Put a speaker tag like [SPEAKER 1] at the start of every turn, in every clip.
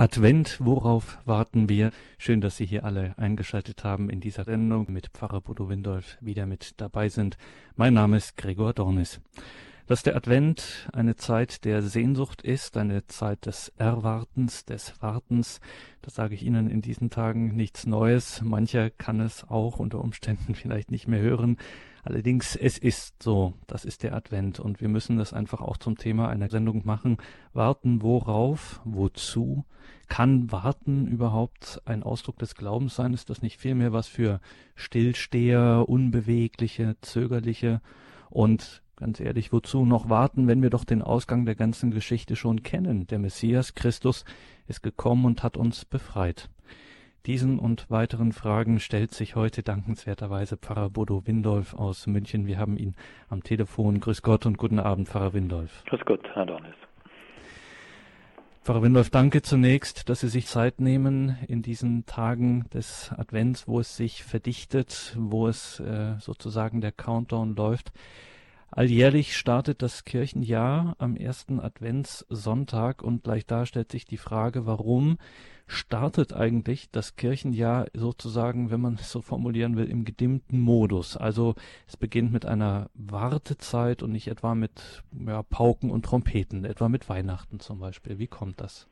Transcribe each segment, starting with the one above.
[SPEAKER 1] Advent, worauf warten wir? Schön, dass Sie hier alle eingeschaltet haben in dieser Sendung mit Pfarrer Bodo Windolf wieder mit dabei sind. Mein Name ist Gregor Dornis. Dass der Advent eine Zeit der Sehnsucht ist, eine Zeit des Erwartens, des Wartens, das sage ich Ihnen in diesen Tagen nichts Neues. Mancher kann es auch unter Umständen vielleicht nicht mehr hören. Allerdings, es ist so, das ist der Advent und wir müssen das einfach auch zum Thema einer Sendung machen. Warten worauf? Wozu? Kann Warten überhaupt ein Ausdruck des Glaubens sein? Ist das nicht vielmehr was für Stillsteher, Unbewegliche, Zögerliche? Und ganz ehrlich, wozu noch warten, wenn wir doch den Ausgang der ganzen Geschichte schon kennen? Der Messias Christus ist gekommen und hat uns befreit. Diesen und weiteren Fragen stellt sich heute dankenswerterweise Pfarrer Bodo Windolf aus München. Wir haben ihn am Telefon. Grüß Gott und guten Abend, Pfarrer Windolf.
[SPEAKER 2] Grüß Gott, Herr Dornis.
[SPEAKER 1] Pfarrer Windolf, danke zunächst, dass Sie sich Zeit nehmen in diesen Tagen des Advents, wo es sich verdichtet, wo es äh, sozusagen der Countdown läuft. Alljährlich startet das Kirchenjahr am ersten Adventssonntag und gleich da stellt sich die Frage, warum startet eigentlich das Kirchenjahr sozusagen, wenn man es so formulieren will, im gedimmten Modus. Also es beginnt mit einer Wartezeit und nicht etwa mit ja, Pauken und Trompeten, etwa mit Weihnachten zum Beispiel. Wie kommt das?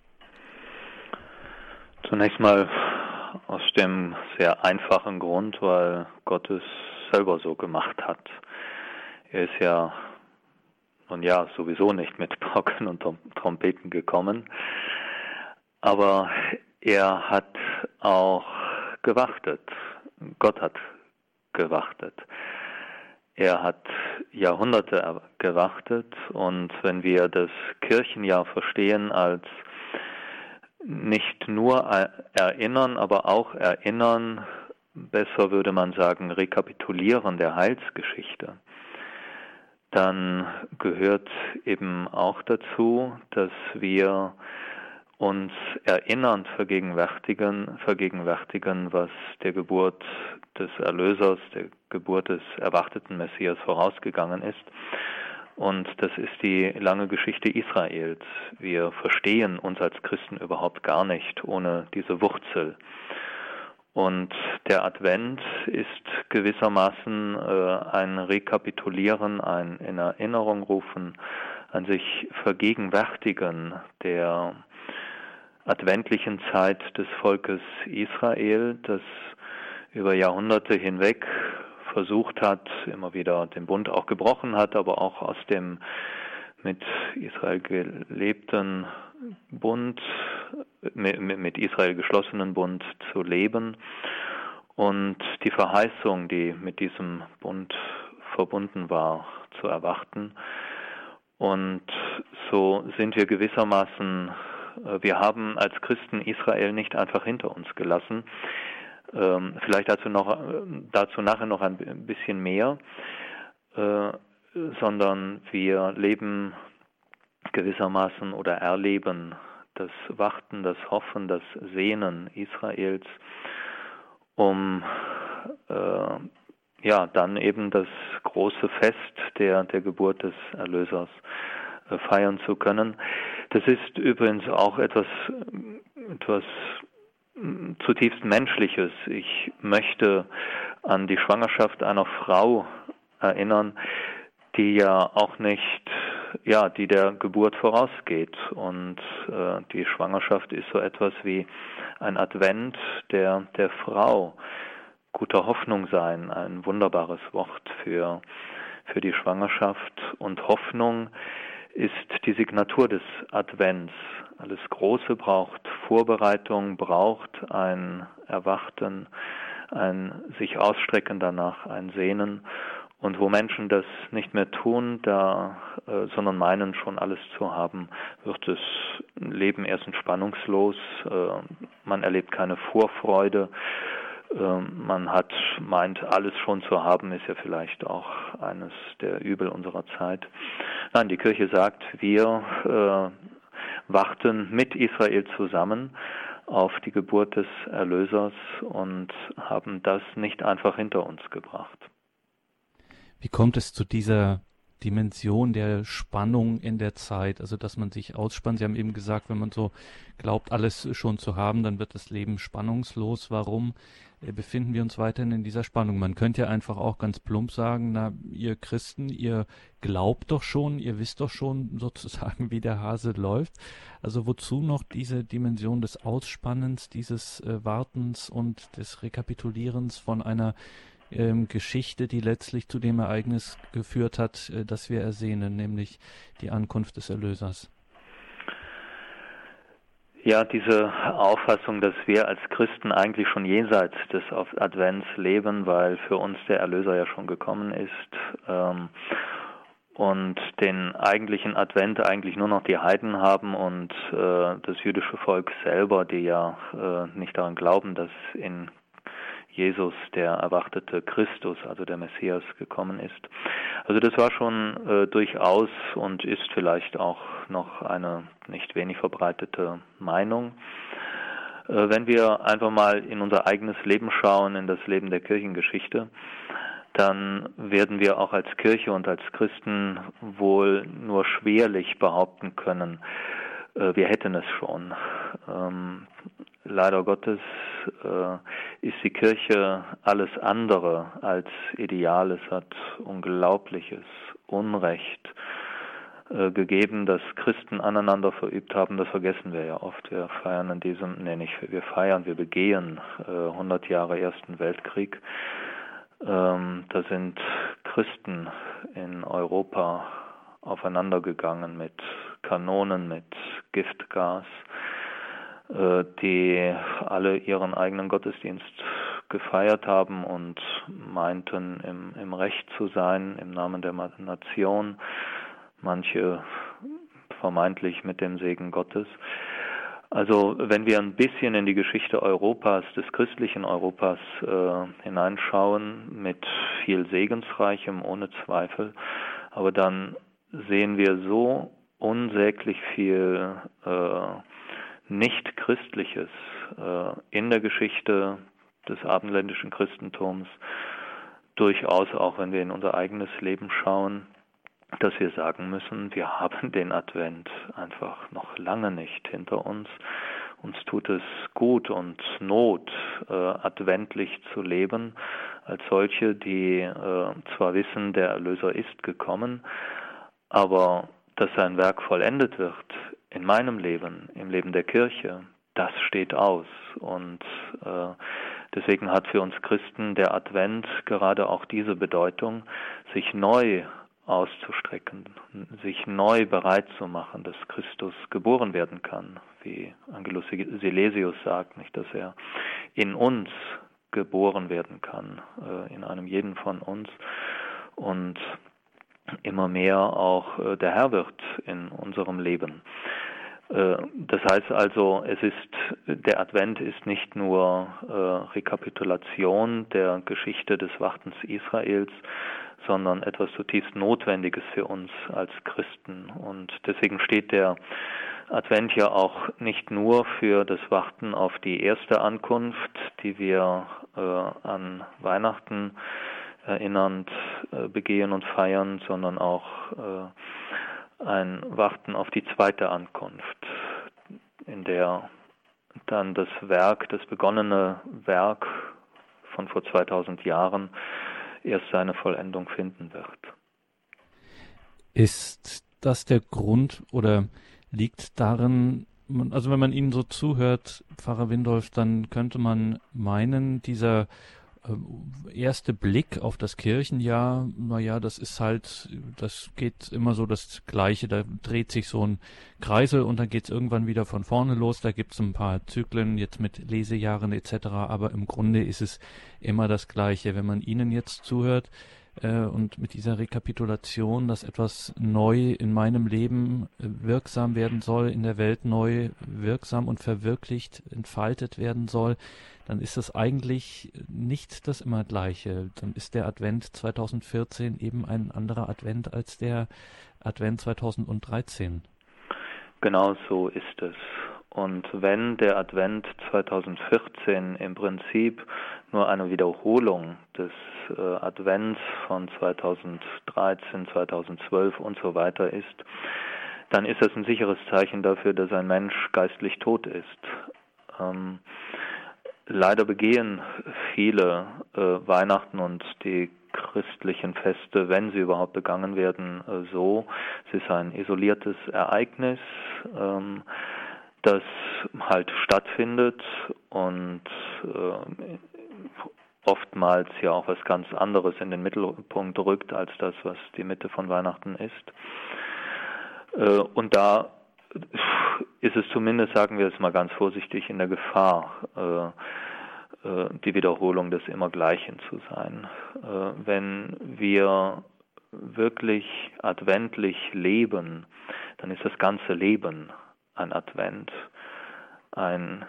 [SPEAKER 2] Zunächst mal aus dem sehr einfachen Grund, weil Gott es selber so gemacht hat. Er ist ja nun ja sowieso nicht mit Pauken und Trompeten gekommen, aber er hat auch gewartet. Gott hat gewartet. Er hat Jahrhunderte gewartet und wenn wir das Kirchenjahr verstehen als nicht nur erinnern, aber auch erinnern, besser würde man sagen, rekapitulieren der Heilsgeschichte, dann gehört eben auch dazu, dass wir uns erinnern, vergegenwärtigen, vergegenwärtigen, was der Geburt des Erlösers, der Geburt des erwarteten Messias vorausgegangen ist. Und das ist die lange Geschichte Israels. Wir verstehen uns als Christen überhaupt gar nicht ohne diese Wurzel. Und der Advent ist gewissermaßen äh, ein Rekapitulieren, ein in Erinnerung rufen, ein sich vergegenwärtigen der adventlichen Zeit des Volkes Israel, das über Jahrhunderte hinweg versucht hat, immer wieder den Bund auch gebrochen hat, aber auch aus dem mit Israel gelebten Bund, mit Israel geschlossenen Bund zu leben und die Verheißung, die mit diesem Bund verbunden war, zu erwarten. Und so sind wir gewissermaßen, äh, wir haben als Christen Israel nicht einfach hinter uns gelassen. Ähm, vielleicht dazu, noch, äh, dazu nachher noch ein bisschen mehr, äh, sondern wir leben gewissermaßen oder erleben das Warten, das Hoffen, das Sehnen Israels, um äh, ja dann eben das große Fest der, der Geburt des Erlösers äh, feiern zu können. Das ist übrigens auch etwas, etwas mm, zutiefst Menschliches. Ich möchte an die Schwangerschaft einer Frau erinnern, die ja auch nicht ja, die der Geburt vorausgeht. Und äh, die Schwangerschaft ist so etwas wie ein Advent der, der Frau. Guter Hoffnung sein, ein wunderbares Wort für, für die Schwangerschaft. Und Hoffnung ist die Signatur des Advents. Alles Große braucht Vorbereitung, braucht ein Erwarten, ein sich ausstrecken danach, ein Sehnen. Und wo Menschen das nicht mehr tun, da, äh, sondern meinen schon alles zu haben, wird das Leben erst spannungslos. Äh, man erlebt keine Vorfreude. Äh, man hat meint, alles schon zu haben, ist ja vielleicht auch eines der Übel unserer Zeit. Nein, die Kirche sagt, wir äh, warten mit Israel zusammen auf die Geburt des Erlösers und haben das nicht einfach hinter uns gebracht.
[SPEAKER 1] Wie kommt es zu dieser Dimension der Spannung in der Zeit, also dass man sich ausspannt. Sie haben eben gesagt, wenn man so glaubt, alles schon zu haben, dann wird das Leben spannungslos. Warum äh, befinden wir uns weiterhin in dieser Spannung? Man könnte ja einfach auch ganz plump sagen, na, ihr Christen, ihr glaubt doch schon, ihr wisst doch schon sozusagen, wie der Hase läuft. Also wozu noch diese Dimension des Ausspannens, dieses äh, Wartens und des Rekapitulierens von einer ähm, Geschichte, die letztlich zu dem Ereignis geführt hat, äh, das wir ersehnen, nämlich die Ankunft des Erlösers.
[SPEAKER 2] Ja, diese Auffassung, dass wir als Christen eigentlich schon jenseits des Advents leben, weil für uns der Erlöser ja schon gekommen ist ähm, und den eigentlichen Advent eigentlich nur noch die Heiden haben und äh, das jüdische Volk selber, die ja äh, nicht daran glauben, dass in Jesus, der erwartete Christus, also der Messias, gekommen ist. Also das war schon äh, durchaus und ist vielleicht auch noch eine nicht wenig verbreitete Meinung. Äh, wenn wir einfach mal in unser eigenes Leben schauen, in das Leben der Kirchengeschichte, dann werden wir auch als Kirche und als Christen wohl nur schwerlich behaupten können, äh, wir hätten es schon. Leider Gottes äh, ist die Kirche alles andere als ideal. Es hat unglaubliches Unrecht äh, gegeben, das Christen aneinander verübt haben. Das vergessen wir ja oft. Wir feiern in diesem, nee, nicht, wir feiern, wir begehen äh, 100 Jahre Ersten Weltkrieg. Ähm, da sind Christen in Europa aufeinandergegangen mit Kanonen, mit Giftgas äh, die alle ihren eigenen Gottesdienst gefeiert haben und meinten, im, im Recht zu sein, im Namen der Nation, manche vermeintlich mit dem Segen Gottes. Also wenn wir ein bisschen in die Geschichte Europas, des christlichen Europas äh, hineinschauen, mit viel Segensreichem, ohne Zweifel, aber dann sehen wir so unsäglich viel äh, nicht Christliches äh, in der Geschichte des abendländischen Christentums, durchaus auch wenn wir in unser eigenes Leben schauen, dass wir sagen müssen, wir haben den Advent einfach noch lange nicht hinter uns. Uns tut es gut und Not, äh, adventlich zu leben, als solche, die äh, zwar wissen, der Erlöser ist gekommen, aber dass sein Werk vollendet wird in meinem Leben, im Leben der Kirche, das steht aus. Und äh, deswegen hat für uns Christen der Advent gerade auch diese Bedeutung, sich neu auszustrecken, sich neu bereit zu machen, dass Christus geboren werden kann, wie Angelus Silesius sagt, nicht, dass er in uns geboren werden kann, äh, in einem jeden von uns. Und immer mehr auch äh, der Herr wird in unserem Leben. Äh, das heißt also, es ist, der Advent ist nicht nur äh, Rekapitulation der Geschichte des Wartens Israels, sondern etwas zutiefst Notwendiges für uns als Christen. Und deswegen steht der Advent ja auch nicht nur für das Warten auf die erste Ankunft, die wir äh, an Weihnachten erinnernd äh, begehen und feiern, sondern auch äh, ein Warten auf die zweite Ankunft, in der dann das Werk, das begonnene Werk von vor 2000 Jahren erst seine Vollendung finden wird.
[SPEAKER 1] Ist das der Grund oder liegt darin, also wenn man Ihnen so zuhört, Pfarrer Windolf, dann könnte man meinen, dieser erste Blick auf das Kirchenjahr, naja, das ist halt, das geht immer so das Gleiche. Da dreht sich so ein Kreisel und dann geht's irgendwann wieder von vorne los. Da gibt's ein paar Zyklen jetzt mit Lesejahren etc. Aber im Grunde ist es immer das Gleiche. Wenn man Ihnen jetzt zuhört, äh, und mit dieser Rekapitulation, dass etwas neu in meinem Leben äh, wirksam werden soll, in der Welt neu wirksam und verwirklicht, entfaltet werden soll, dann ist das eigentlich nicht das immer gleiche. Dann ist der Advent 2014 eben ein anderer Advent als der Advent 2013.
[SPEAKER 2] Genau so ist es. Und wenn der Advent 2014 im Prinzip nur eine Wiederholung des äh, Advents von 2013, 2012 und so weiter ist, dann ist das ein sicheres Zeichen dafür, dass ein Mensch geistlich tot ist. Ähm, leider begehen viele äh, Weihnachten und die christlichen Feste, wenn sie überhaupt begangen werden, äh, so. Es ist ein isoliertes Ereignis. Ähm, das halt stattfindet und äh, oftmals ja auch was ganz anderes in den Mittelpunkt rückt als das, was die Mitte von Weihnachten ist. Äh, und da ist es zumindest, sagen wir es mal ganz vorsichtig, in der Gefahr, äh, äh, die Wiederholung des Immergleichen zu sein. Äh, wenn wir wirklich adventlich leben, dann ist das ganze Leben ein Advent, ein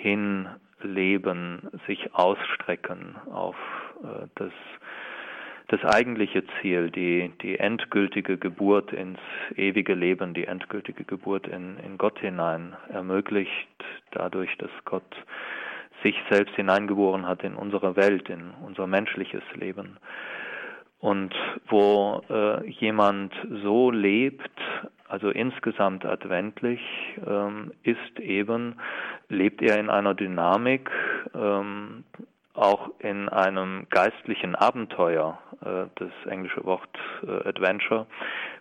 [SPEAKER 2] Hinleben, sich ausstrecken auf das, das eigentliche Ziel, die, die endgültige Geburt ins ewige Leben, die endgültige Geburt in, in Gott hinein ermöglicht, dadurch, dass Gott sich selbst hineingeboren hat in unsere Welt, in unser menschliches Leben. Und wo äh, jemand so lebt, also insgesamt adventlich, ähm, ist eben, lebt er in einer Dynamik, ähm, auch in einem geistlichen Abenteuer. Äh, das englische Wort äh, Adventure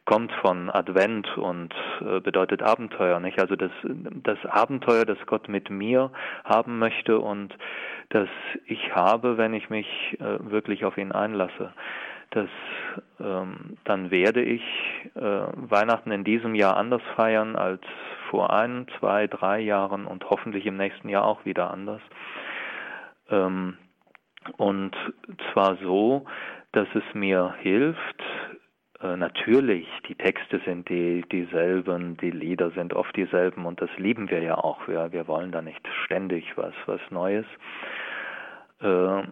[SPEAKER 2] kommt von Advent und äh, bedeutet Abenteuer, nicht? Also das, das Abenteuer, das Gott mit mir haben möchte und das ich habe, wenn ich mich wirklich auf ihn einlasse dass ähm, dann werde ich Weihnachten in diesem Jahr anders feiern als vor ein, zwei, drei Jahren und hoffentlich im nächsten Jahr auch wieder anders. Ähm, und zwar so, dass es mir hilft, äh, natürlich, die Texte sind die, dieselben, die Lieder sind oft dieselben und das lieben wir ja auch. Wir, wir wollen da nicht ständig was, was Neues. Äh,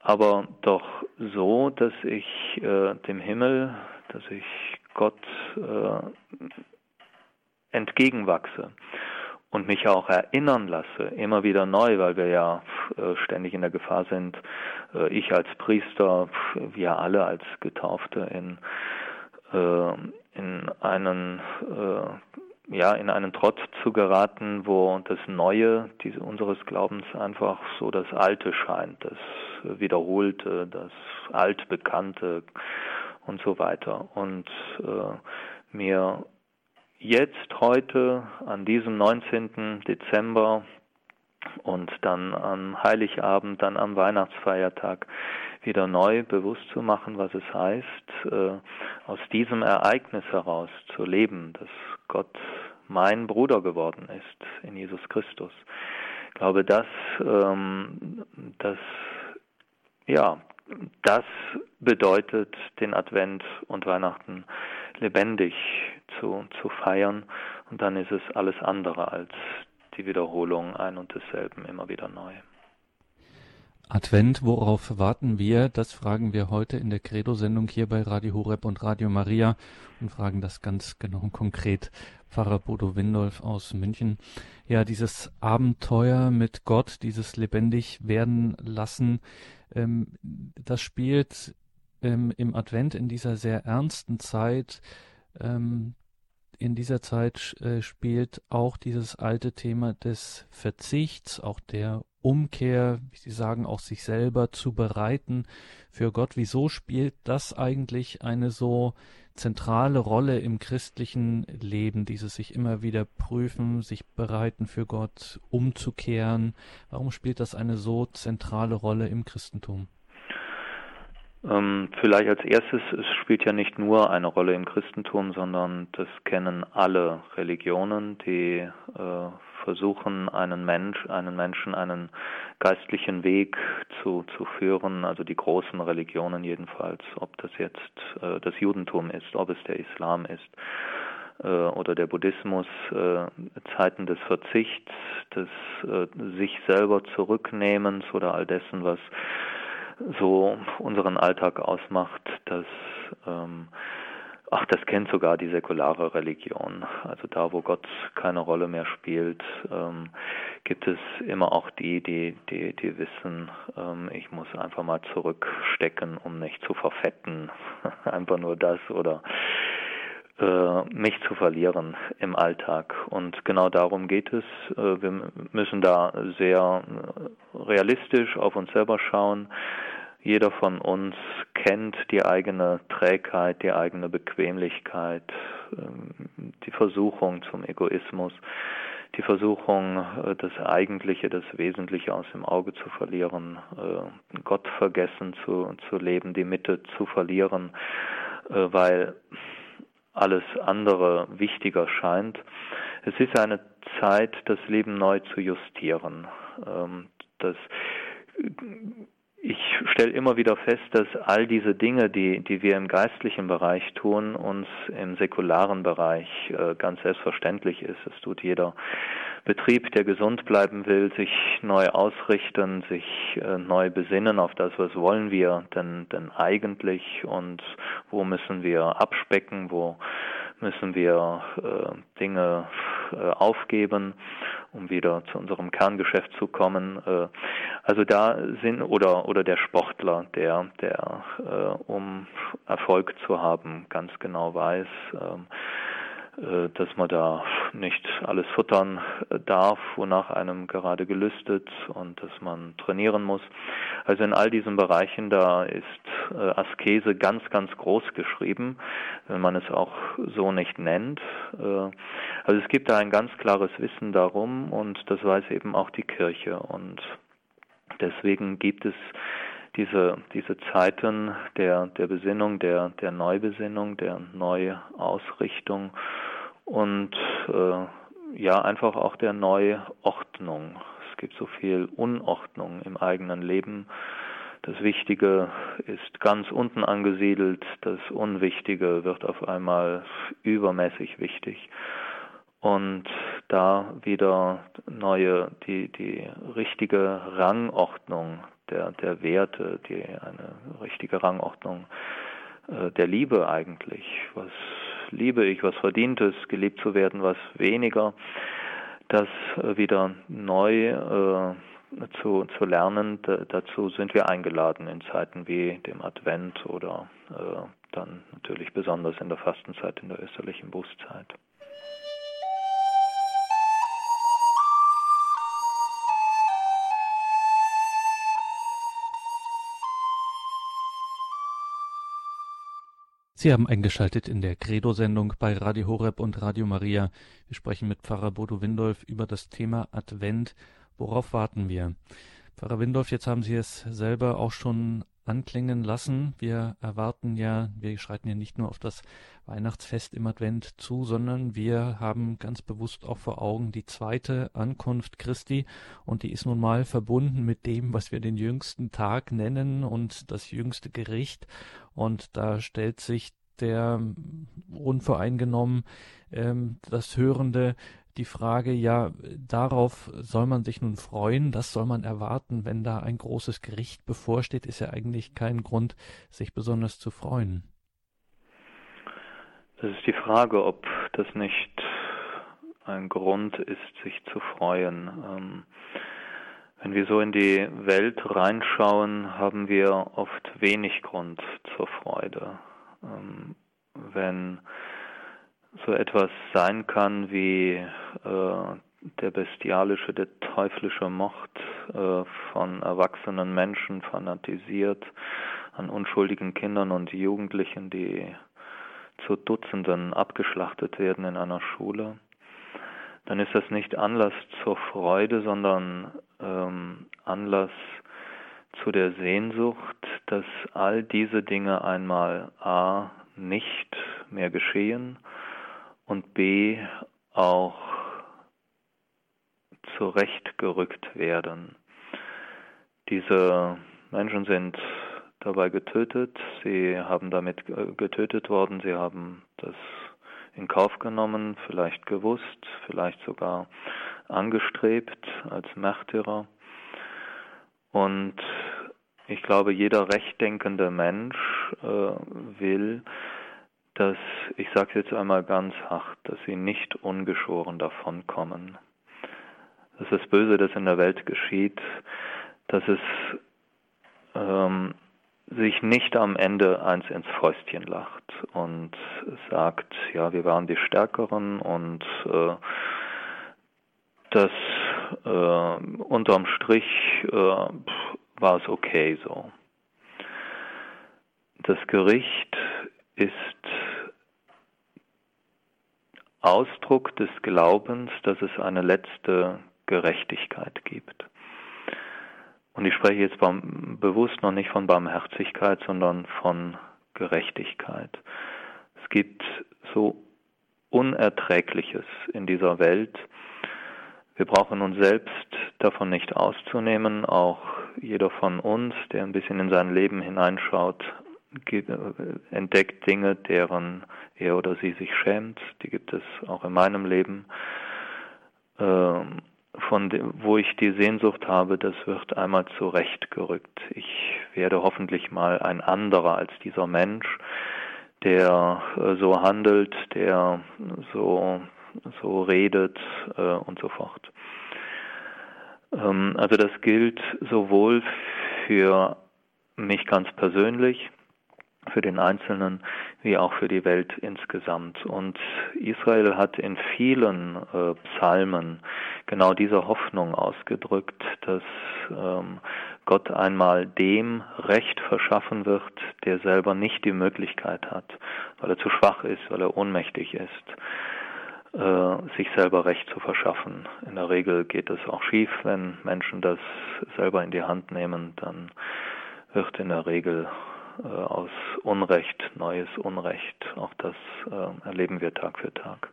[SPEAKER 2] aber doch so, dass ich äh, dem Himmel, dass ich Gott äh, entgegenwachse und mich auch erinnern lasse, immer wieder neu, weil wir ja äh, ständig in der Gefahr sind, äh, ich als Priester, wir alle als Getaufte in, äh, in einen ja, in einen Trott zu geraten, wo das Neue diese, unseres Glaubens einfach so das Alte scheint, das Wiederholte, das Altbekannte und so weiter. Und äh, mir jetzt heute an diesem 19. Dezember und dann am Heiligabend, dann am Weihnachtsfeiertag wieder neu bewusst zu machen, was es heißt, äh, aus diesem Ereignis heraus zu leben, dass Gott mein Bruder geworden ist in Jesus Christus. Ich glaube, dass ähm, das ja, das bedeutet, den Advent und Weihnachten lebendig zu, zu feiern. Und dann ist es alles andere als die Wiederholung ein und desselben immer wieder neu.
[SPEAKER 1] Advent, worauf warten wir? Das fragen wir heute in der Credo-Sendung hier bei Radio Horeb und Radio Maria und fragen das ganz genau und konkret Pfarrer Bodo Windolf aus München. Ja, dieses Abenteuer mit Gott, dieses lebendig werden lassen, ähm, das spielt ähm, im Advent in dieser sehr ernsten Zeit ähm, in dieser Zeit äh, spielt auch dieses alte Thema des Verzichts, auch der Umkehr, wie Sie sagen, auch sich selber zu bereiten für Gott. Wieso spielt das eigentlich eine so zentrale Rolle im christlichen Leben, dieses sich immer wieder prüfen, sich bereiten für Gott, umzukehren? Warum spielt das eine so zentrale Rolle im Christentum?
[SPEAKER 2] Ähm, vielleicht als erstes, es spielt ja nicht nur eine Rolle im Christentum, sondern das kennen alle Religionen, die äh, versuchen, einen Mensch, einen Menschen einen geistlichen Weg zu, zu führen, also die großen Religionen jedenfalls, ob das jetzt äh, das Judentum ist, ob es der Islam ist äh, oder der Buddhismus, äh, Zeiten des Verzichts, des äh, sich selber zurücknehmens oder all dessen, was so unseren Alltag ausmacht, dass ähm, ach, das kennt sogar die säkulare Religion. Also da, wo Gott keine Rolle mehr spielt, ähm, gibt es immer auch die, die, die, die wissen, ähm, ich muss einfach mal zurückstecken, um nicht zu verfetten. einfach nur das oder mich zu verlieren im Alltag. Und genau darum geht es. Äh, wir müssen da sehr realistisch auf uns selber schauen. Jeder von uns kennt die eigene Trägheit, die eigene Bequemlichkeit, ähm, die Versuchung zum Egoismus, die Versuchung, äh, das Eigentliche, das Wesentliche aus dem Auge zu verlieren, äh, Gott vergessen zu, zu leben, die Mitte zu verlieren, äh, weil alles andere wichtiger scheint. Es ist eine Zeit, das Leben neu zu justieren. Ähm, das ich stelle immer wieder fest, dass all diese Dinge, die, die wir im geistlichen Bereich tun, uns im säkularen Bereich äh, ganz selbstverständlich ist. Es tut jeder Betrieb, der gesund bleiben will, sich neu ausrichten, sich äh, neu besinnen auf das, was wollen wir denn, denn eigentlich und wo müssen wir abspecken, wo müssen wir äh, Dinge äh, aufgeben, um wieder zu unserem Kerngeschäft zu kommen. Äh, also da sind oder oder der Sportler, der der äh, um Erfolg zu haben ganz genau weiß, äh, dass man da nicht alles futtern äh, darf, wonach einem gerade gelüstet und dass man trainieren muss. Also in all diesen Bereichen, da ist äh, Askese ganz, ganz groß geschrieben, wenn man es auch so nicht nennt. Also es gibt da ein ganz klares Wissen darum und das weiß eben auch die Kirche und deswegen gibt es diese, diese Zeiten der, der Besinnung, der, der Neubesinnung, der Neuausrichtung und äh, ja, einfach auch der Neuordnung. Es gibt so viel Unordnung im eigenen Leben. Das Wichtige ist ganz unten angesiedelt, das Unwichtige wird auf einmal übermäßig wichtig. Und da wieder neue, die, die richtige Rangordnung der, der Werte, die eine richtige Rangordnung äh, der Liebe eigentlich. Was liebe ich, was verdient es, geliebt zu werden, was weniger. Das äh, wieder neu äh, zu, zu lernen, dazu sind wir eingeladen in Zeiten wie dem Advent oder äh, dann natürlich besonders in der Fastenzeit, in der österlichen Bußzeit.
[SPEAKER 1] Sie haben eingeschaltet in der Credo-Sendung bei Radio Horeb und Radio Maria. Wir sprechen mit Pfarrer Bodo Windolf über das Thema Advent. Worauf warten wir? Pfarrer Windolf, jetzt haben Sie es selber auch schon anklingen lassen. Wir erwarten ja, wir schreiten ja nicht nur auf das Weihnachtsfest im Advent zu, sondern wir haben ganz bewusst auch vor Augen die zweite Ankunft Christi und die ist nun mal verbunden mit dem, was wir den jüngsten Tag nennen und das jüngste Gericht und da stellt sich der unvoreingenommen ähm, das Hörende die Frage, ja, darauf soll man sich nun freuen, das soll man erwarten, wenn da ein großes Gericht bevorsteht, ist ja eigentlich kein Grund, sich besonders zu freuen.
[SPEAKER 2] Das ist die Frage, ob das nicht ein Grund ist, sich zu freuen. Ähm, wenn wir so in die Welt reinschauen, haben wir oft wenig Grund zur Freude. Ähm, wenn so etwas sein kann wie äh, der bestialische, der teuflische Mord äh, von erwachsenen Menschen fanatisiert an unschuldigen Kindern und Jugendlichen, die zu Dutzenden abgeschlachtet werden in einer Schule dann ist das nicht Anlass zur Freude, sondern ähm, Anlass zu der Sehnsucht, dass all diese Dinge einmal a nicht mehr geschehen und b auch zurechtgerückt werden. Diese Menschen sind dabei getötet, sie haben damit getötet worden, sie haben das in Kauf genommen, vielleicht gewusst, vielleicht sogar angestrebt als Märtyrer. Und ich glaube, jeder rechtdenkende Mensch äh, will, dass, ich sage es jetzt einmal ganz hart, dass sie nicht ungeschoren davonkommen. Dass das Böse, das in der Welt geschieht, dass es ähm, sich nicht am Ende eins ins Fäustchen lacht und sagt, ja, wir waren die Stärkeren und äh, das äh, unterm Strich äh, war es okay so. Das Gericht ist Ausdruck des Glaubens, dass es eine letzte Gerechtigkeit gibt. Und ich spreche jetzt bewusst noch nicht von Barmherzigkeit, sondern von Gerechtigkeit. Es gibt so Unerträgliches in dieser Welt. Wir brauchen uns selbst davon nicht auszunehmen. Auch jeder von uns, der ein bisschen in sein Leben hineinschaut, entdeckt Dinge, deren er oder sie sich schämt. Die gibt es auch in meinem Leben. Ähm, von dem, wo ich die Sehnsucht habe, das wird einmal zurechtgerückt. Ich werde hoffentlich mal ein anderer als dieser Mensch, der äh, so handelt, der so, so redet äh, und so fort. Ähm, also das gilt sowohl für mich ganz persönlich, für den Einzelnen wie auch für die Welt insgesamt. Und Israel hat in vielen äh, Psalmen genau diese Hoffnung ausgedrückt, dass ähm, Gott einmal dem Recht verschaffen wird, der selber nicht die Möglichkeit hat, weil er zu schwach ist, weil er ohnmächtig ist, äh, sich selber Recht zu verschaffen. In der Regel geht es auch schief, wenn Menschen das selber in die Hand nehmen, dann wird in der Regel äh, aus Unrecht, neues Unrecht. Auch das äh, erleben wir Tag für Tag.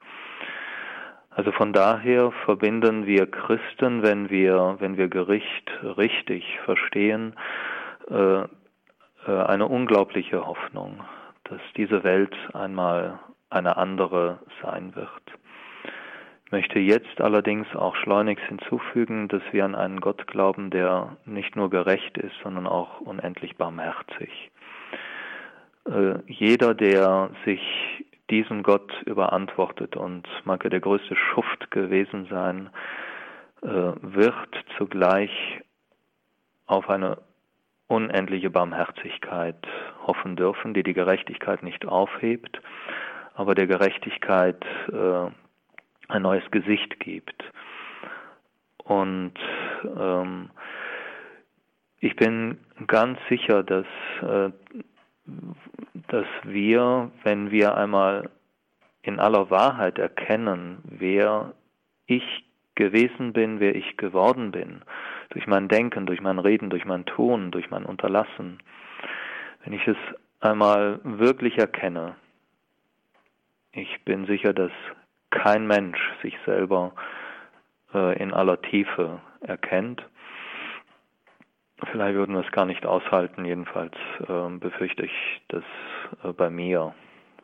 [SPEAKER 2] Also von daher verbinden wir Christen, wenn wir, wenn wir Gericht richtig verstehen, äh, eine unglaubliche Hoffnung, dass diese Welt einmal eine andere sein wird. Ich möchte jetzt allerdings auch schleunigst hinzufügen, dass wir an einen Gott glauben, der nicht nur gerecht ist, sondern auch unendlich barmherzig. Äh, jeder, der sich diesem Gott überantwortet und mag er der größte Schuft gewesen sein, äh, wird zugleich auf eine unendliche Barmherzigkeit hoffen dürfen, die die Gerechtigkeit nicht aufhebt, aber der Gerechtigkeit äh, ein neues Gesicht gibt. Und ähm, ich bin ganz sicher, dass äh, dass wir, wenn wir einmal in aller Wahrheit erkennen, wer ich gewesen bin, wer ich geworden bin, durch mein Denken, durch mein Reden, durch mein Tun, durch mein Unterlassen, wenn ich es einmal wirklich erkenne, ich bin sicher, dass kein Mensch sich selber äh, in aller Tiefe erkennt Vielleicht würden wir es gar nicht aushalten, jedenfalls äh, befürchte ich das äh, bei mir,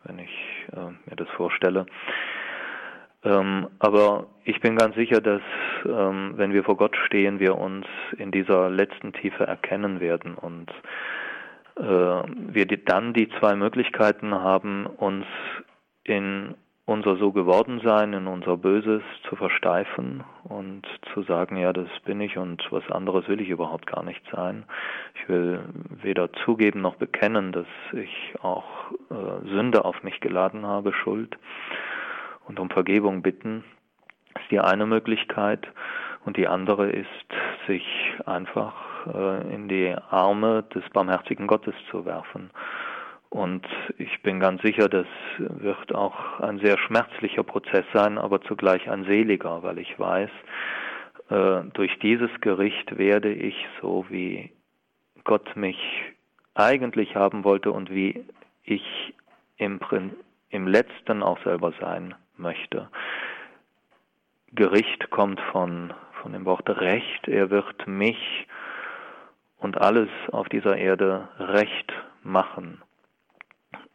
[SPEAKER 2] wenn ich äh, mir das vorstelle. Ähm, aber ich bin ganz sicher, dass ähm, wenn wir vor Gott stehen, wir uns in dieser letzten Tiefe erkennen werden und äh, wir die, dann die zwei Möglichkeiten haben, uns in unser so geworden sein, in unser Böses zu versteifen und zu sagen, ja, das bin ich und was anderes will ich überhaupt gar nicht sein. Ich will weder zugeben noch bekennen, dass ich auch äh, Sünde auf mich geladen habe, Schuld und um Vergebung bitten, ist die eine Möglichkeit. Und die andere ist, sich einfach äh, in die Arme des barmherzigen Gottes zu werfen und ich bin ganz sicher, das wird auch ein sehr schmerzlicher Prozess sein, aber zugleich ein seliger, weil ich weiß, äh, durch dieses Gericht werde ich so, wie Gott mich eigentlich haben wollte und wie ich im, im letzten auch selber sein möchte. Gericht kommt von, von dem Wort Recht. Er wird mich und alles auf dieser Erde recht machen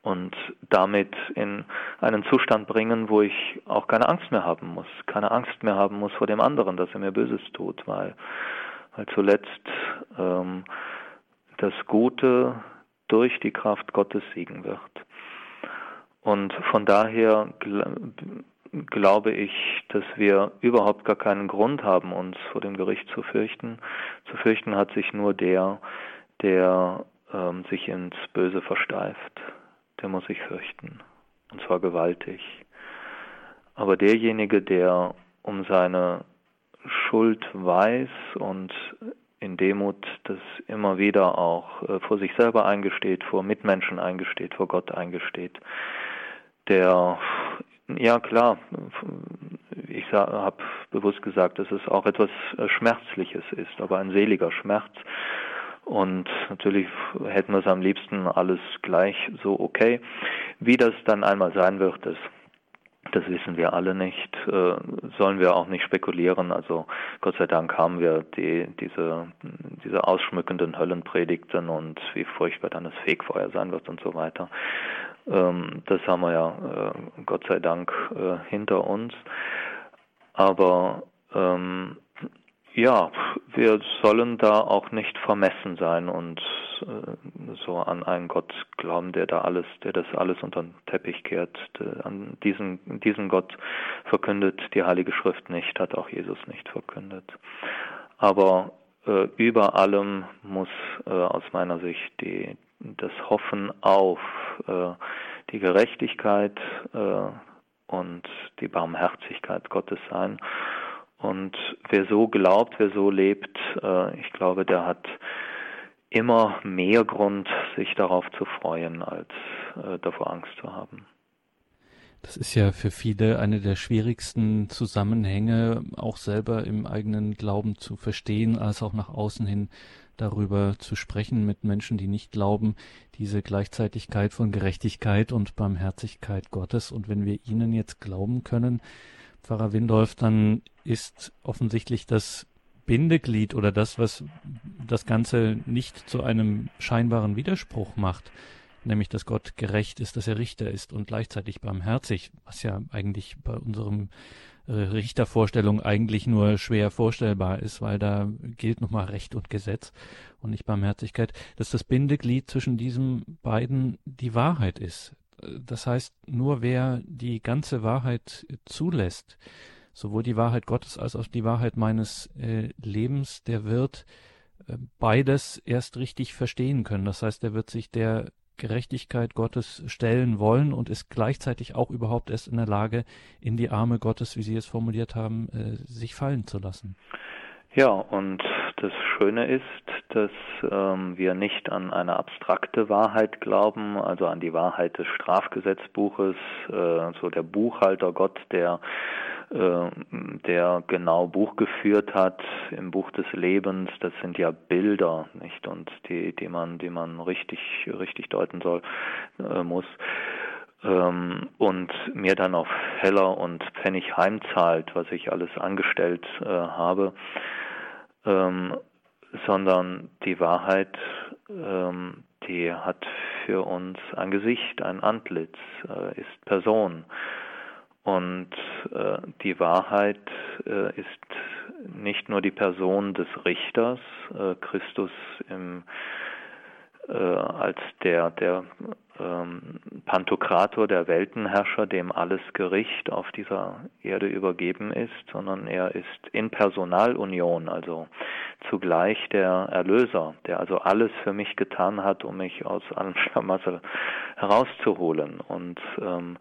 [SPEAKER 2] und damit in einen Zustand bringen, wo ich auch keine Angst mehr haben muss, keine Angst mehr haben muss vor dem anderen, dass er mir Böses tut, weil, weil zuletzt ähm, das Gute durch die Kraft Gottes siegen wird. und von daher glaube ich, dass wir überhaupt gar keinen Grund haben, uns vor dem Gericht zu fürchten. Zu fürchten hat sich nur der, der ähm, sich ins Böse versteift. Der muss sich fürchten. Und zwar gewaltig. Aber derjenige, der um seine Schuld weiß und in Demut das immer wieder auch äh, vor sich selber eingesteht, vor Mitmenschen eingesteht, vor Gott eingesteht, der ja klar, ich habe bewusst gesagt, dass es auch etwas äh, Schmerzliches ist, aber ein seliger Schmerz. Und natürlich hätten wir es am liebsten alles gleich so okay. Wie das dann einmal sein wird, das das wissen wir alle nicht, äh, sollen wir auch nicht spekulieren. Also Gott sei Dank haben wir die, diese, diese ausschmückenden Höllenpredigten und wie furchtbar dann das Fegfeuer sein wird und so weiter. Ähm, das haben wir ja äh, Gott sei Dank äh, hinter uns. Aber ähm, ja, wir sollen da auch nicht vermessen sein und äh, so an einen Gott glauben, der da alles, der das alles unter den Teppich kehrt. An diesen, diesen Gott verkündet die Heilige Schrift nicht, hat auch Jesus nicht verkündet. Aber äh, über allem muss äh, aus meiner Sicht die, das Hoffen auf äh, die Gerechtigkeit äh, und die Barmherzigkeit Gottes sein. Und wer so glaubt, wer so lebt, äh, ich glaube, der hat immer mehr Grund, sich darauf zu freuen, als äh, davor Angst zu haben.
[SPEAKER 1] Das ist ja für viele eine der schwierigsten Zusammenhänge, auch selber im eigenen Glauben zu verstehen, als auch nach außen hin darüber zu sprechen mit Menschen, die nicht glauben, diese Gleichzeitigkeit von Gerechtigkeit und Barmherzigkeit Gottes. Und wenn wir ihnen jetzt glauben können, Pfarrer Windolf, dann ist offensichtlich das Bindeglied oder das, was das Ganze nicht zu einem scheinbaren Widerspruch macht, nämlich dass Gott gerecht ist, dass er Richter ist und gleichzeitig barmherzig, was ja eigentlich bei unserem äh, Richtervorstellung eigentlich nur schwer vorstellbar ist, weil da gilt nochmal Recht und Gesetz und nicht Barmherzigkeit, dass das Bindeglied zwischen diesen beiden die Wahrheit ist. Das heißt, nur wer die ganze Wahrheit zulässt, sowohl die Wahrheit Gottes als auch die Wahrheit meines äh, Lebens, der wird äh, beides erst richtig verstehen können. Das heißt, er wird sich der Gerechtigkeit Gottes stellen wollen und ist gleichzeitig auch überhaupt erst in der Lage, in die Arme Gottes, wie Sie es formuliert haben, äh, sich fallen zu lassen.
[SPEAKER 2] Ja, und das Schöne ist, dass ähm, wir nicht an eine abstrakte Wahrheit glauben, also an die Wahrheit des Strafgesetzbuches, äh, so der Buchhalter Gott, der äh, der genau Buch geführt hat im Buch des Lebens. Das sind ja Bilder, nicht? Und die, die man, die man richtig, richtig deuten soll äh, muss. Ähm, und mir dann auf Heller und Pfennig heimzahlt, was ich alles angestellt äh, habe ähm, sondern die Wahrheit, ähm, die hat für uns ein Gesicht, ein Antlitz, äh, ist Person. Und äh, die Wahrheit äh, ist nicht nur die Person des Richters, äh, Christus im, äh, als der, der ähm, Pantokrator, der Weltenherrscher, dem alles Gericht auf dieser Erde übergeben ist, sondern er ist in Personalunion, also zugleich der Erlöser, der also alles für mich getan hat, um mich aus allem Schlamassel herauszuholen. Und ähm,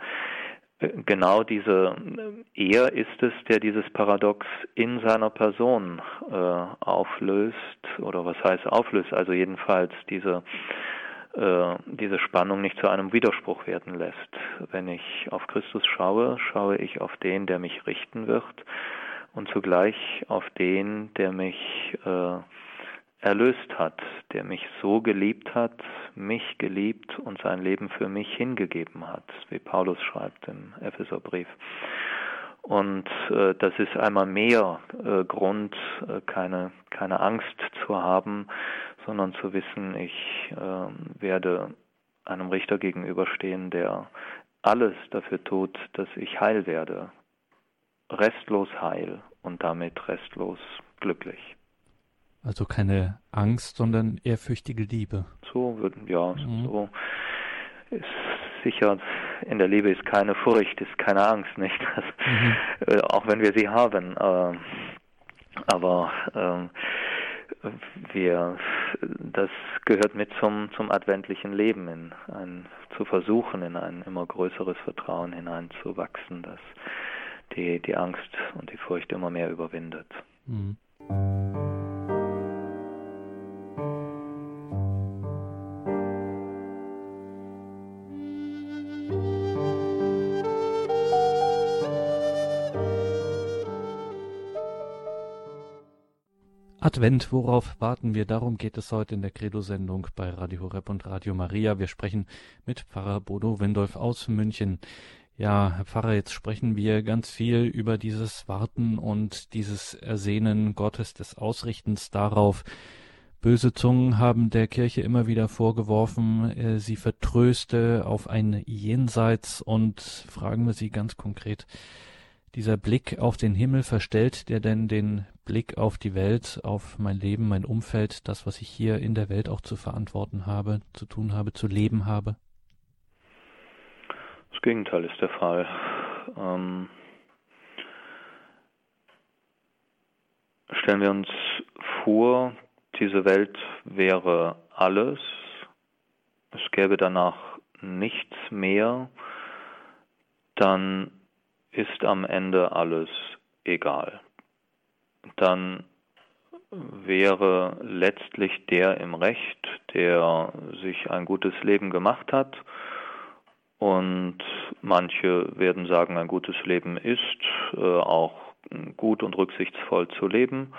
[SPEAKER 2] genau diese er ist es, der dieses Paradox in seiner Person äh, auflöst oder was heißt auflöst, also jedenfalls diese äh, diese Spannung nicht zu einem Widerspruch werden lässt. Wenn ich auf Christus schaue, schaue ich auf den, der mich richten wird und zugleich auf den, der mich äh, erlöst hat, der mich so geliebt hat, mich geliebt und sein Leben für mich hingegeben hat, wie Paulus schreibt im Epheserbrief. Und äh, das ist einmal mehr äh, Grund, äh, keine, keine Angst zu haben, sondern zu wissen, ich äh, werde einem Richter gegenüberstehen, der alles dafür tut, dass ich heil werde. Restlos heil und damit restlos glücklich.
[SPEAKER 1] Also keine Angst, sondern ehrfürchtige Liebe.
[SPEAKER 2] So würden, ja, mhm. so ist sicher, in der Liebe ist keine Furcht, ist keine Angst, nicht? Das, mhm. äh, auch wenn wir sie haben. Äh, aber äh, wir, das gehört mit zum, zum adventlichen Leben, in ein, zu versuchen, in ein immer größeres Vertrauen hineinzuwachsen, das die, die Angst und die Furcht immer mehr überwindet. Mhm.
[SPEAKER 1] Advent, worauf warten wir? Darum geht es heute in der Credo-Sendung bei Radio Horeb und Radio Maria. Wir sprechen mit Pfarrer Bodo Windolf aus München. Ja, Herr Pfarrer, jetzt sprechen wir ganz viel über dieses Warten und dieses Ersehnen Gottes des Ausrichtens darauf. Böse Zungen haben der Kirche immer wieder vorgeworfen, äh, sie vertröste auf ein Jenseits und fragen wir Sie ganz konkret, dieser Blick auf den Himmel verstellt der denn den Blick auf die Welt, auf mein Leben, mein Umfeld, das, was ich hier in der Welt auch zu verantworten habe, zu tun habe, zu leben habe?
[SPEAKER 2] Das Gegenteil ist der Fall. Ähm, stellen wir uns vor, diese Welt wäre alles, es gäbe danach nichts mehr, dann ist am Ende alles egal. Dann wäre letztlich der im Recht, der sich ein gutes Leben gemacht hat. Und manche werden sagen, ein gutes Leben ist äh, auch gut und rücksichtsvoll zu leben.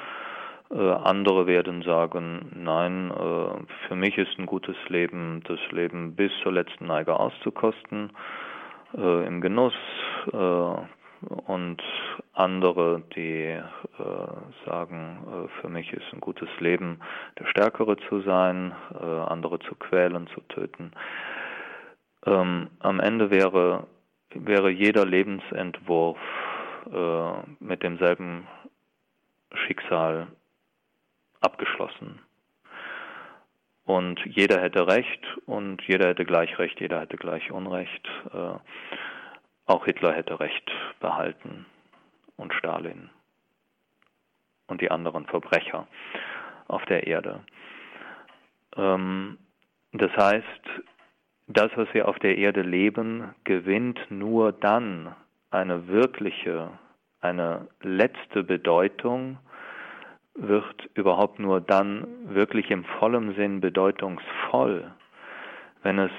[SPEAKER 2] Äh, andere werden sagen, nein, äh, für mich ist ein gutes Leben, das Leben bis zur letzten Neige auszukosten äh, im Genuss äh, und andere, die äh, sagen, äh, für mich ist ein gutes Leben, der Stärkere zu sein, äh, andere zu quälen, zu töten. Ähm, am Ende wäre, wäre jeder Lebensentwurf äh, mit demselben Schicksal abgeschlossen. Und jeder hätte Recht und jeder hätte gleich Recht, jeder hätte gleich Unrecht. Auch Hitler hätte Recht behalten und Stalin und die anderen Verbrecher auf der Erde. Ähm, das heißt, das, was wir auf der Erde leben, gewinnt nur dann eine wirkliche, eine letzte Bedeutung, wird überhaupt nur dann wirklich im vollen Sinn bedeutungsvoll, wenn es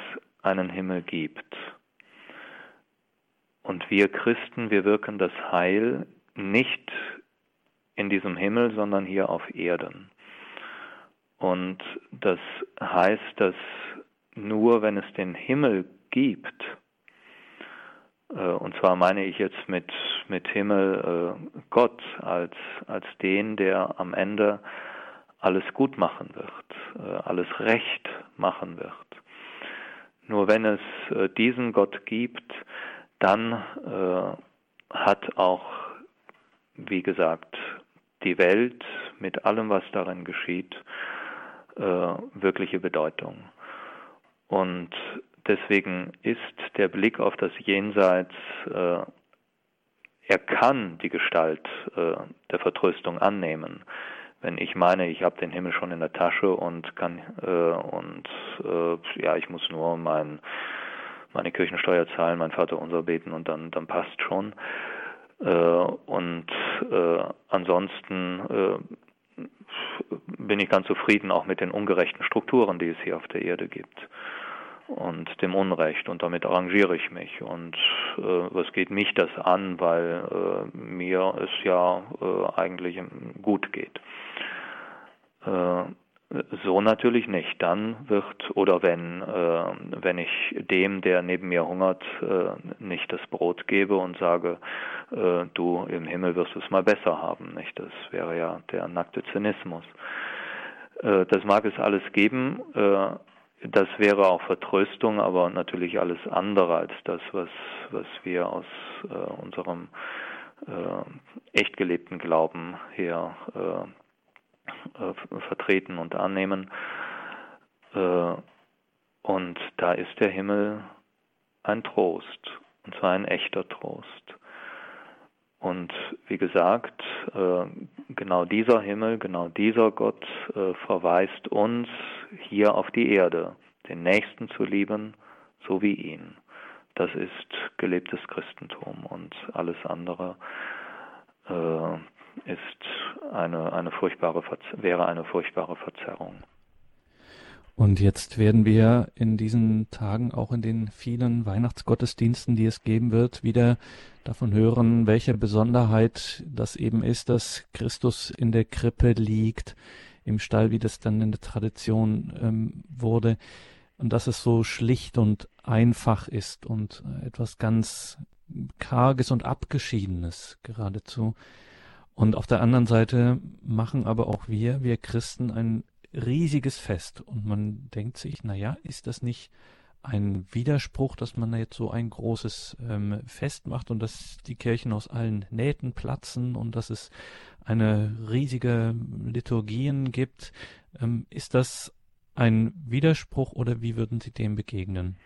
[SPEAKER 2] einen Himmel gibt. Und wir Christen, wir wirken das Heil nicht in diesem Himmel, sondern hier auf Erden. Und das heißt, dass nur wenn es den Himmel gibt, äh, und zwar meine ich jetzt mit, mit Himmel äh, Gott als, als den, der am Ende alles gut machen wird, äh, alles recht machen wird. Nur wenn es diesen Gott gibt, dann hat auch, wie gesagt, die Welt mit allem, was darin geschieht, wirkliche Bedeutung. Und deswegen ist der Blick auf das Jenseits, äh, er kann die Gestalt äh, der Vertröstung annehmen. Wenn ich meine, ich habe den Himmel schon in der Tasche und kann äh, und äh, ja, ich muss nur mein, meine Kirchensteuer zahlen, mein Vater unser beten und dann dann passt schon. Äh, und äh, ansonsten bin ich ganz zufrieden auch mit den ungerechten Strukturen, die es hier auf der Erde gibt und dem Unrecht und damit arrangiere ich mich und äh, was geht mich das an, weil äh, mir es ja äh, eigentlich gut geht. Äh, so natürlich nicht. Dann wird oder wenn äh, wenn ich dem, der neben mir hungert, äh, nicht das Brot gebe und sage, du im Himmel wirst es mal besser haben, nicht? Das wäre ja der nackte Zynismus. Das mag es alles geben, das wäre auch Vertröstung, aber natürlich alles andere als das, was, was wir aus äh, unserem äh, echt gelebten Glauben her äh, vertreten und annehmen. Äh, und da ist der Himmel ein Trost, und zwar ein echter Trost. Und wie gesagt, äh, genau dieser Himmel, genau dieser Gott äh, verweist uns hier auf die Erde, den Nächsten zu lieben, so wie ihn. Das ist gelebtes Christentum und alles andere ist eine, eine furchtbare, wäre eine furchtbare Verzerrung.
[SPEAKER 1] Und jetzt werden wir in diesen Tagen auch in den vielen Weihnachtsgottesdiensten, die es geben wird, wieder davon hören, welche Besonderheit das eben ist, dass Christus in der Krippe liegt, im Stall, wie das dann in der Tradition ähm, wurde, und dass es so schlicht und einfach ist und etwas ganz Karges und Abgeschiedenes geradezu. Und auf der anderen Seite machen aber auch wir, wir Christen, ein riesiges Fest und man denkt sich, na ja, ist das nicht ein Widerspruch, dass man jetzt so ein großes ähm, Fest macht und dass die Kirchen aus allen Nähten platzen und dass es eine riesige Liturgien gibt. Ähm, ist das ein Widerspruch oder wie würden Sie dem begegnen?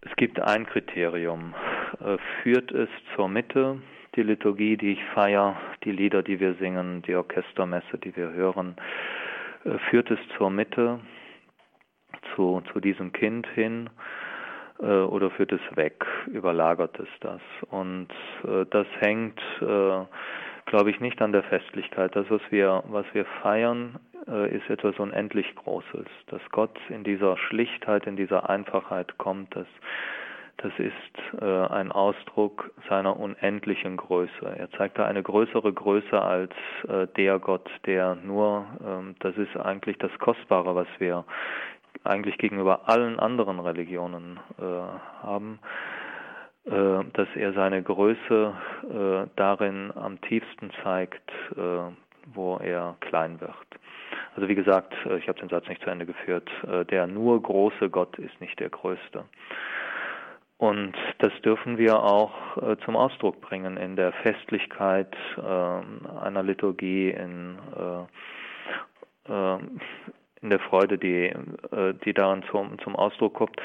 [SPEAKER 2] Es gibt ein Kriterium. Äh, führt es zur Mitte, die Liturgie, die ich feiere, die Lieder, die wir singen, die Orchestermesse, die wir hören, äh, führt es zur Mitte, zu, zu diesem Kind hin äh, oder führt es weg, überlagert es das. Und äh, das hängt, glaube ich, nicht an der Festlichkeit. Das, was wir, was wir feiern, ist etwas unendlich Großes. Dass Gott in dieser Schlichtheit, in dieser Einfachheit kommt, dass das ist äh, ein Ausdruck seiner unendlichen Größe. Er zeigt da eine größere Größe als äh, der Gott, der nur, ähm, das ist eigentlich das Kostbare, was wir eigentlich gegenüber allen anderen Religionen äh, haben, äh, dass er seine Größe äh, darin am tiefsten zeigt, äh, wo er klein wird. Also wie gesagt, ich habe den Satz nicht zu Ende geführt, der nur große Gott ist nicht der größte. Und das dürfen wir auch äh, zum Ausdruck bringen in der Festlichkeit äh, einer Liturgie, in, äh, äh in der Freude, die, äh, die daran zum, zum Ausdruck kommt.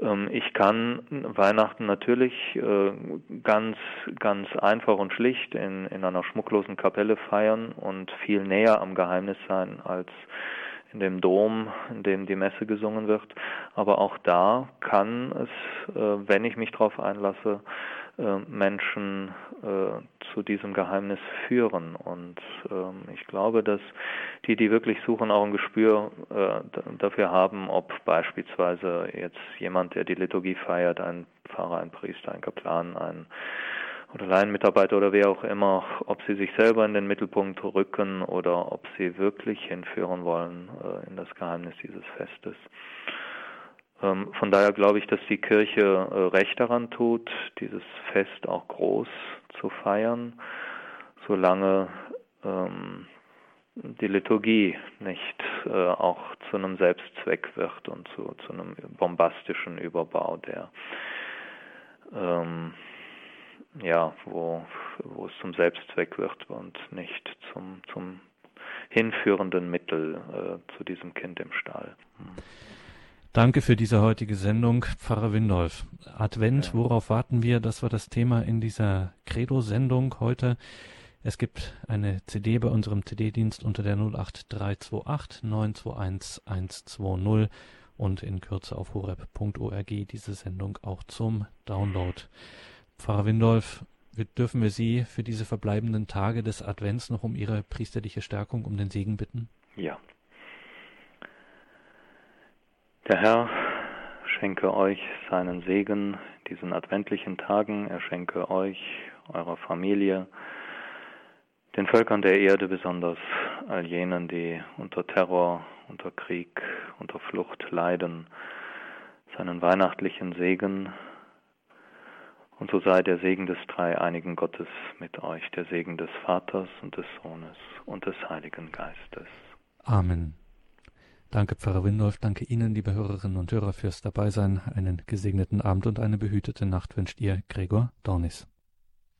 [SPEAKER 2] Ähm, ich kann Weihnachten natürlich äh, ganz, ganz einfach und schlicht in, in einer schmucklosen Kapelle feiern und viel näher am Geheimnis sein als in dem Dom, in dem die Messe gesungen wird. Aber auch da kann es, äh, wenn ich mich darauf einlasse, äh, Menschen äh, zu diesem Geheimnis führen. Und ähm, ich glaube, dass die, die wirklich suchen, auch ein Gespür dafür haben, ob beispielsweise jetzt jemand, der die Liturgie feiert, ein Pfarrer, ein Priester, ein Kaplan, ein oder Laienmitarbeiter oder wer auch immer, ob sie sich selber in den Mittelpunkt rücken oder ob sie wirklich hinführen wollen äh, in das Geheimnis dieses Festes. Ähm, von daher glaube ich, dass die Kirche äh, recht daran tut, dieses Fest auch groß zu feiern, solange ähm, die Liturgie nicht äh, auch zu einem Selbstzweck wird und zu, zu einem bombastischen Überbau, der ähm, ja, wo, wo es zum Selbstzweck wird und nicht zum, zum hinführenden Mittel äh, zu diesem Kind im Stall. Hm.
[SPEAKER 1] Danke für diese heutige Sendung, Pfarrer Windolf. Advent, ja. worauf warten wir? Das war das Thema in dieser Credo-Sendung heute. Es gibt eine CD bei unserem CD-Dienst unter der 08328 921 120 und in Kürze auf horeb.org diese Sendung auch zum Download. Pfarrer Windolf, dürfen wir Sie für diese verbleibenden Tage des Advents noch um Ihre priesterliche Stärkung, um den Segen bitten?
[SPEAKER 2] Ja. Der Herr schenke euch seinen Segen diesen adventlichen Tagen. Er schenke euch, eurer Familie, den Völkern der Erde, besonders all jenen, die unter Terror, unter Krieg, unter Flucht leiden, seinen weihnachtlichen Segen und so sei der Segen des dreieinigen Gottes mit euch, der Segen des Vaters und des Sohnes und des Heiligen Geistes.
[SPEAKER 1] Amen. Danke, Pfarrer Windolf. Danke Ihnen, liebe Hörerinnen und Hörer, fürs Dabeisein. Einen gesegneten Abend und eine behütete Nacht wünscht ihr Gregor Dornis.